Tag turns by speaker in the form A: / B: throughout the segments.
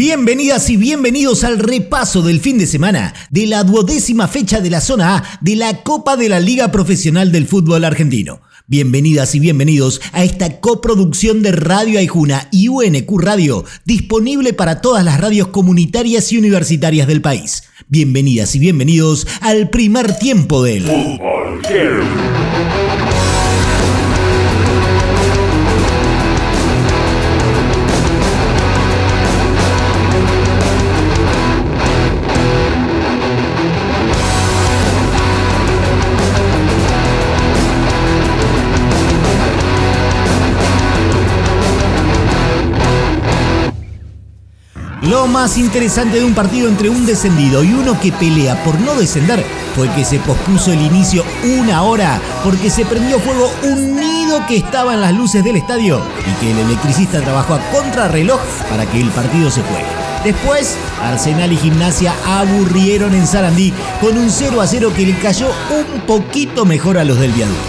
A: Bienvenidas y bienvenidos al repaso del fin de semana de la duodécima fecha de la zona A de la Copa de la Liga Profesional del Fútbol Argentino. Bienvenidas y bienvenidos a esta coproducción de Radio Aijuna y UNQ Radio, disponible para todas las radios comunitarias y universitarias del país. Bienvenidas y bienvenidos al primer tiempo del Fútbol. Lo más interesante de un partido entre un descendido y uno que pelea por no descender fue que se pospuso el inicio una hora porque se prendió fuego un nido que estaba en las luces del estadio y que el electricista trabajó a contrarreloj para que el partido se juegue. Después, Arsenal y Gimnasia aburrieron en Sarandí con un 0 a 0 que le cayó un poquito mejor a los del viaducto.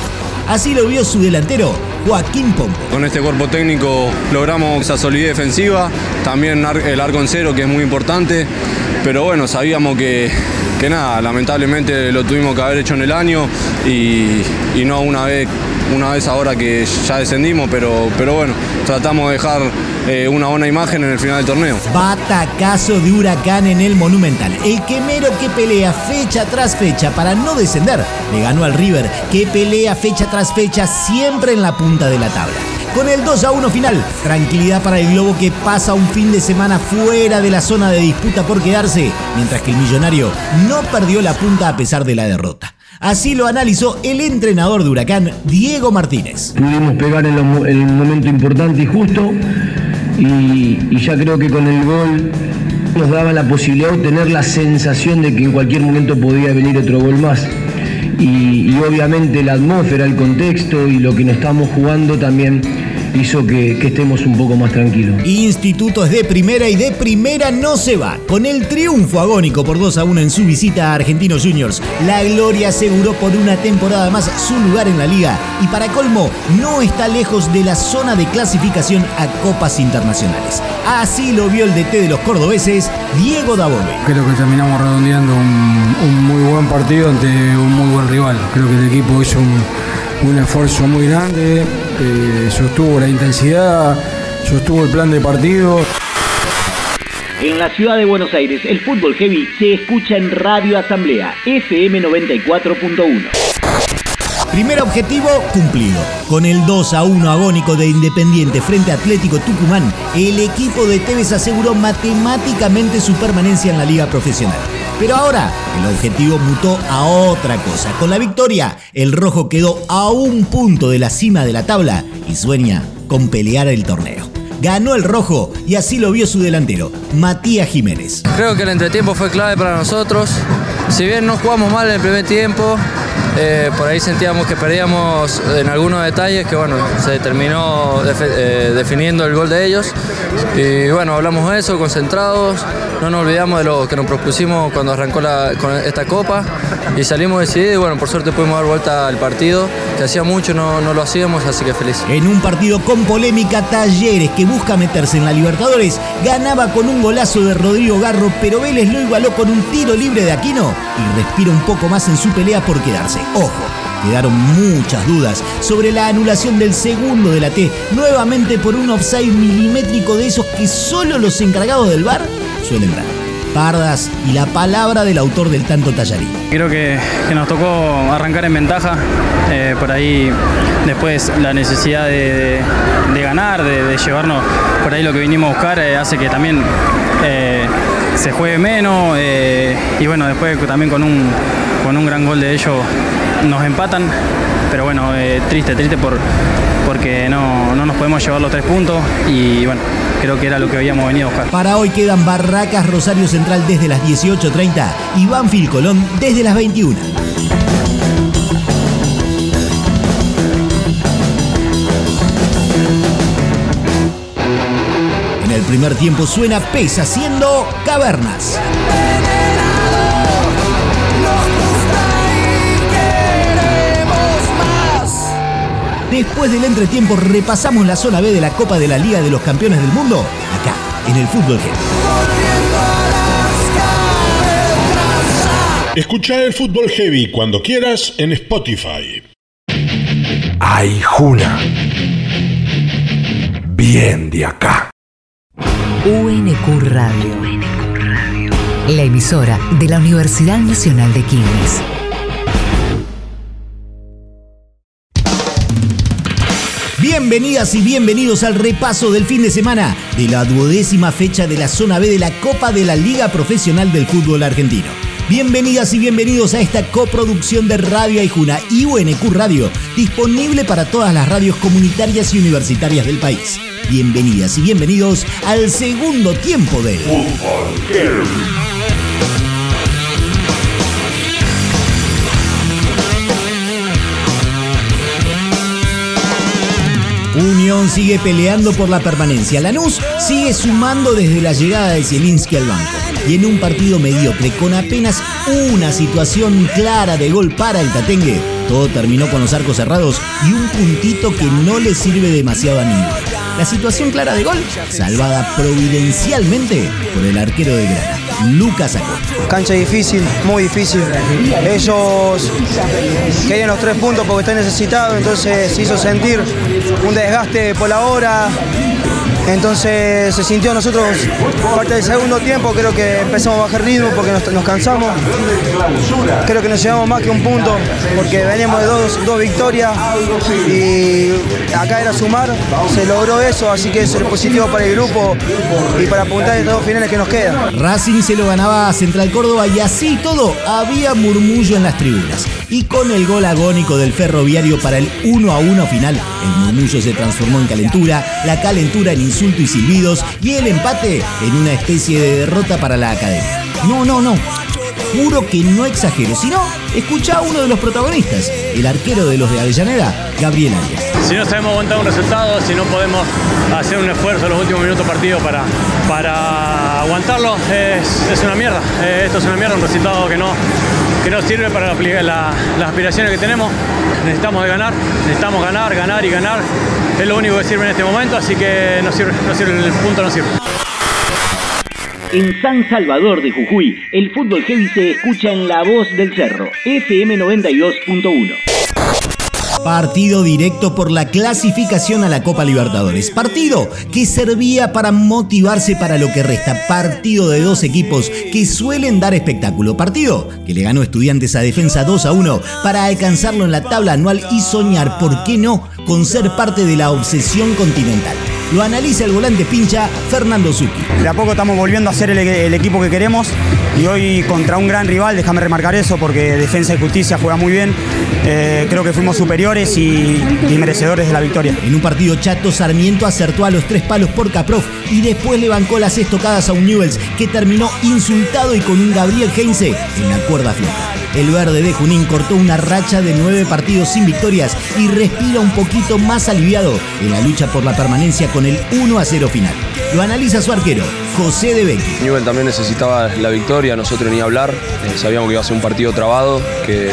A: Así lo vio su delantero, Joaquín Pombo.
B: Con este cuerpo técnico logramos esa solidez defensiva, también el arco en cero que es muy importante, pero bueno, sabíamos que, que nada, lamentablemente lo tuvimos que haber hecho en el año y, no una vez una vez ahora que ya descendimos, pero, pero bueno, tratamos de dejar eh, una buena imagen en el final del torneo.
A: Batacazo de Huracán en el Monumental. El quemero que pelea fecha tras fecha para no descender le ganó al River, que pelea fecha tras fecha siempre en la punta de la tabla. Con el 2 a 1 final, tranquilidad para el Globo que pasa un fin de semana fuera de la zona de disputa por quedarse, mientras que el millonario no perdió la punta a pesar de la derrota. Así lo analizó el entrenador de Huracán, Diego Martínez.
C: Pudimos pegar en, el momento importante y justo y, ya creo que con el gol nos daba la posibilidad de tener la sensación de que en cualquier momento podía venir otro gol más. y obviamente la atmósfera, el contexto y lo que nos estamos jugando también hizo que, estemos un poco más tranquilos.
A: Instituto es de primera y de primera no se va. Con el triunfo agónico por 2 a 1 en su visita a Argentinos Juniors, la Gloria aseguró por una temporada más su lugar en la liga y para colmo no está lejos de la zona de clasificación a copas internacionales. Así lo vio el DT de los cordobeses, Diego Dabove.
D: Creo que terminamos redondeando un, un muy buen partido ante un muy buen rival. Creo que el equipo hizo un un esfuerzo muy grande, eh, sostuvo la intensidad, sostuvo el plan de partido.
A: En la ciudad de Buenos Aires, el fútbol heavy se escucha en Radio Asamblea, FM 94.1. Primer objetivo cumplido. Con el 2 a 1 agónico de Independiente frente a Atlético Tucumán, el equipo de Tevez aseguró matemáticamente su permanencia en la liga profesional. Pero ahora el objetivo mutó a otra cosa. Con la victoria, el rojo quedó a un punto de la cima de la tabla y sueña con pelear el torneo. Ganó el rojo y así lo vio su delantero, Matías Jiménez.
E: Creo que el entretiempo fue clave para nosotros. Si bien no jugamos mal en el primer tiempo, eh, por ahí sentíamos que perdíamos en algunos detalles que bueno, se terminó eh, definiendo el gol de ellos. Y bueno, hablamos de eso, concentrados, no nos olvidamos de lo que nos propusimos cuando arrancó con esta copa y salimos decididos y bueno, por suerte pudimos dar vuelta al partido, que hacía mucho no, no lo hacíamos, así que feliz.
A: En un partido con polémica, Talleres, que busca meterse en la Libertadores, ganaba con un golazo de Rodrigo Garro, pero Vélez lo igualó con un tiro libre de Aquino y respira un poco más en su pelea por quedarse. Ojo, quedaron muchas dudas sobre la anulación del segundo de la T, nuevamente por un offside milimétrico de esos que solo los encargados del bar suelen dar. Pardas y la palabra del autor del tanto tallarín.
F: Creo que, nos tocó arrancar en ventaja, eh, por ahí después la necesidad de, ganar, de, llevarnos por ahí lo que vinimos a buscar, eh, hace que también eh, se juegue menos y bueno, después también con un, con un gran gol de ellos nos empatan, pero bueno, triste, triste por, porque no, no nos podemos llevar los tres puntos y bueno, creo que era lo que habíamos venido a buscar.
A: Para hoy quedan Barracas Rosario Central desde las 18.30 y Banfield Colón desde las 21. En el primer tiempo suena Pesa haciendo Cavernas. Después del entretiempo repasamos la zona B de la Copa de la Liga de los Campeones del Mundo. Acá en el fútbol heavy.
G: Escucha el fútbol heavy cuando quieras en Spotify.
H: Ay, Juna. Bien de acá.
I: UNQ Radio. La emisora de la Universidad Nacional de Quilmes.
A: Bienvenidas y bienvenidos al repaso del fin de semana de la duodécima fecha de la zona B de la Copa de la Liga Profesional del Fútbol Argentino. Bienvenidas y bienvenidos a esta coproducción de Radio Aijuna y UNQ Radio, disponible para todas las radios comunitarias y universitarias del país. Bienvenidas y bienvenidos al segundo tiempo de
H: Fútbol
A: Unión sigue peleando por la permanencia. Lanús sigue sumando desde la llegada de Zielinski al banco. Y en un partido mediocre, con apenas una situación clara de gol para el Tatengue, todo terminó con los arcos cerrados y un puntito que no le sirve demasiado a ninguno. La situación clara de gol, salvada providencialmente por el arquero de Grana, Lucas Acosta.
J: Cancha difícil, muy difícil. Ellos querían los tres puntos porque están necesitados, entonces se hizo sentir un desgaste por la hora, entonces se sintió nosotros, parte del segundo tiempo, creo que empezamos a bajar ritmo porque nos, cansamos. Creo que nos llevamos más que un punto porque veníamos de dos, dos, victorias y acá era sumar, se logró eso, así que eso es positivo para el grupo y para apuntar en dos finales que nos quedan.
A: Racing se lo ganaba Central Córdoba y así todo había murmullo en las tribunas. Y con el gol agónico del ferroviario para el 1 a 1 final, el murmullo se transformó en calentura, la calentura en insulto y silbidos y el empate en una especie de derrota para la academia. No, no, no. Juro que no exagero, sino escucha a uno de los protagonistas, el arquero de los de Avellaneda, Gabriel Arias.
K: Si no sabemos aguantar un resultado, si no podemos hacer un esfuerzo en los últimos minutos del partido para, para aguantarlo, es, una mierda. Eh, esto es una mierda, un resultado que no, que no sirve para las aspiraciones que tenemos. Necesitamos de ganar, necesitamos ganar, ganar y ganar. Es lo único que sirve en este momento, así que no sirve, no sirve el punto no sirve.
A: En San Salvador de Jujuy, el fútbol heavy se escucha en La Voz del Cerro, FM 92.1. Partido directo por la clasificación a la Copa Libertadores. Partido que servía para motivarse para lo que resta. Partido de dos equipos que suelen dar espectáculo. Partido que le ganó Estudiantes a Defensa 2 a 1 para alcanzarlo en la tabla anual y soñar, ¿por qué no?, con ser parte de la obsesión continental. Lo analiza el volante pincha Fernando Zucchi.
L: De a poco estamos volviendo a ser el, equipo que queremos y hoy contra un gran rival, déjame remarcar eso porque Defensa y Justicia juega muy bien. Eh, creo que fuimos superiores y, merecedores de la victoria.
A: En un partido chato, Sarmiento acertó a los tres palos por Caprof y después le bancó las estocadas a un Newells que terminó insultado y con un Gabriel Heinze en la cuerda floja. El verde de Junín cortó una racha de nueve partidos sin victorias y respira un poquito más aliviado en la lucha por la permanencia con el 1 a 0 final. Lo analiza su arquero, José de Becky.
B: Newell también necesitaba la victoria, nosotros ni hablar. Eh, sabíamos que iba a ser un partido trabado, que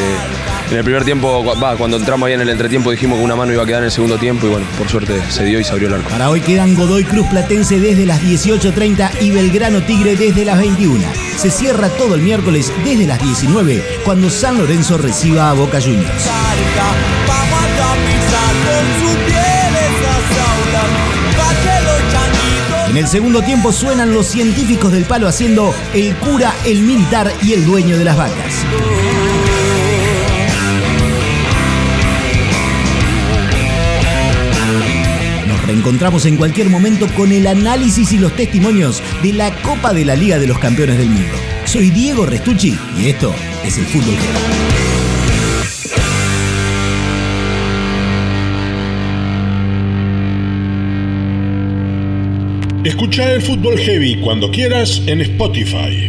B: en el primer tiempo, cuando entramos ahí en el entretiempo dijimos que una mano iba a quedar en el segundo tiempo y bueno, por suerte se dio y se abrió el arco.
A: Para hoy quedan Godoy Cruz Platense desde las 18.30 y Belgrano Tigre desde las 21. Se cierra todo el miércoles desde las 19 cuando San Lorenzo reciba a Boca Juniors. En el segundo tiempo suenan los científicos del palo haciendo el cura, el militar y el dueño de las vacas. Encontramos en cualquier momento con el análisis y los testimonios de la Copa de la Liga de los Campeones del Mundo. Soy Diego Restucci y esto es el Fútbol Heavy.
G: Escucha el Fútbol Heavy cuando quieras en Spotify.